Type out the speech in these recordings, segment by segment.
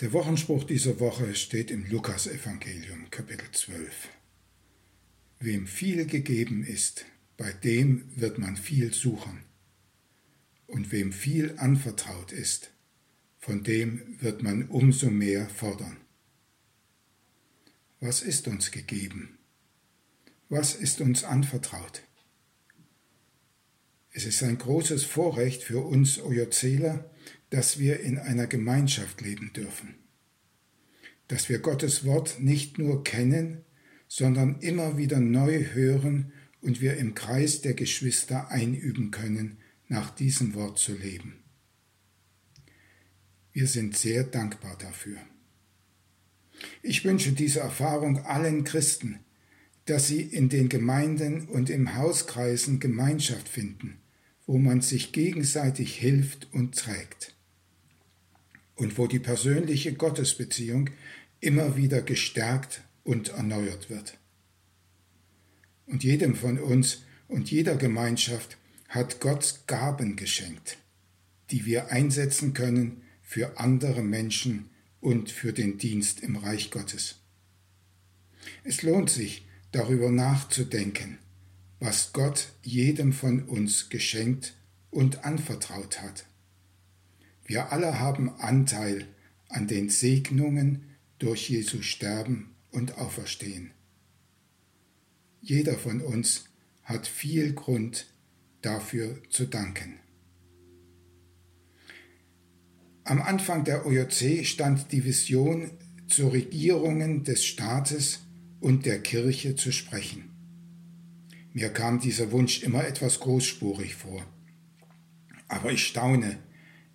Der Wochenspruch dieser Woche steht im Lukasevangelium Kapitel 12. Wem viel gegeben ist, bei dem wird man viel suchen. Und wem viel anvertraut ist, von dem wird man umso mehr fordern. Was ist uns gegeben? Was ist uns anvertraut? Es ist ein großes Vorrecht für uns Ojozeler, dass wir in einer Gemeinschaft leben dürfen, dass wir Gottes Wort nicht nur kennen, sondern immer wieder neu hören und wir im Kreis der Geschwister einüben können, nach diesem Wort zu leben. Wir sind sehr dankbar dafür. Ich wünsche diese Erfahrung allen Christen, dass sie in den Gemeinden und im Hauskreisen Gemeinschaft finden, wo man sich gegenseitig hilft und trägt und wo die persönliche Gottesbeziehung immer wieder gestärkt und erneuert wird. Und jedem von uns und jeder Gemeinschaft hat Gott Gaben geschenkt, die wir einsetzen können für andere Menschen und für den Dienst im Reich Gottes. Es lohnt sich, darüber nachzudenken, was Gott jedem von uns geschenkt und anvertraut hat. Wir alle haben Anteil an den Segnungen durch Jesu Sterben und Auferstehen. Jeder von uns hat viel Grund dafür zu danken. Am Anfang der OJC stand die Vision, zu Regierungen des Staates und der Kirche zu sprechen. Mir kam dieser Wunsch immer etwas großspurig vor. Aber ich staune,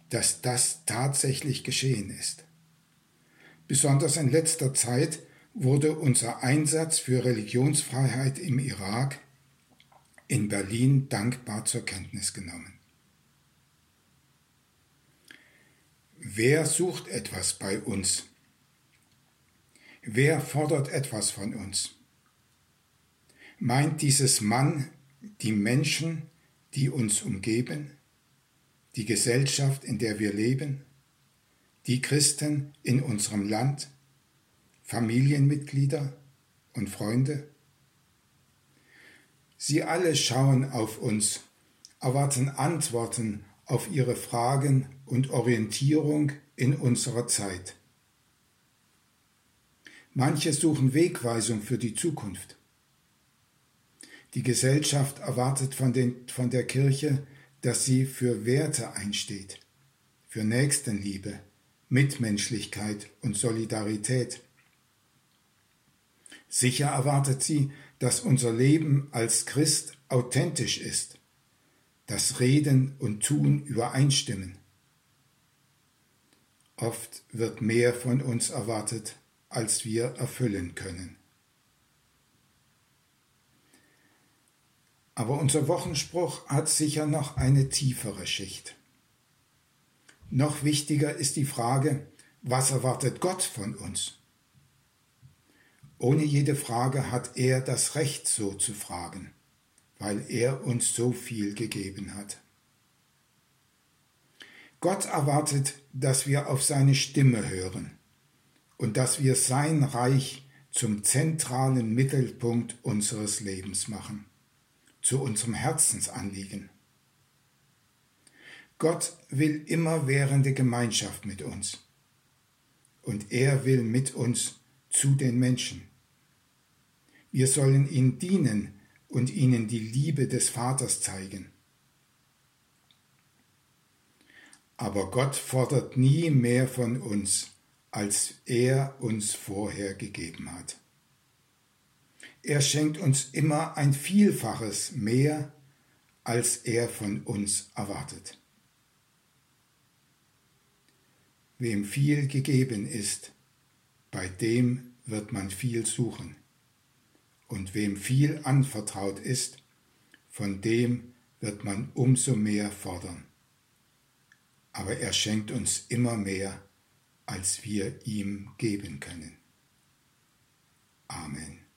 dass das tatsächlich geschehen ist. Besonders in letzter Zeit wurde unser Einsatz für Religionsfreiheit im Irak in Berlin dankbar zur Kenntnis genommen. Wer sucht etwas bei uns? Wer fordert etwas von uns? Meint dieses Mann die Menschen, die uns umgeben? Die Gesellschaft, in der wir leben, die Christen in unserem Land, Familienmitglieder und Freunde? Sie alle schauen auf uns, erwarten Antworten auf ihre Fragen und Orientierung in unserer Zeit. Manche suchen Wegweisung für die Zukunft. Die Gesellschaft erwartet von, den, von der Kirche dass sie für Werte einsteht, für Nächstenliebe, Mitmenschlichkeit und Solidarität. Sicher erwartet sie, dass unser Leben als Christ authentisch ist, dass Reden und Tun übereinstimmen. Oft wird mehr von uns erwartet, als wir erfüllen können. Aber unser Wochenspruch hat sicher noch eine tiefere Schicht. Noch wichtiger ist die Frage, was erwartet Gott von uns? Ohne jede Frage hat er das Recht so zu fragen, weil er uns so viel gegeben hat. Gott erwartet, dass wir auf seine Stimme hören und dass wir sein Reich zum zentralen Mittelpunkt unseres Lebens machen zu unserem Herzensanliegen. Gott will immerwährende Gemeinschaft mit uns und er will mit uns zu den Menschen. Wir sollen ihm dienen und ihnen die Liebe des Vaters zeigen. Aber Gott fordert nie mehr von uns, als er uns vorher gegeben hat. Er schenkt uns immer ein Vielfaches mehr, als er von uns erwartet. Wem viel gegeben ist, bei dem wird man viel suchen. Und wem viel anvertraut ist, von dem wird man umso mehr fordern. Aber er schenkt uns immer mehr, als wir ihm geben können. Amen.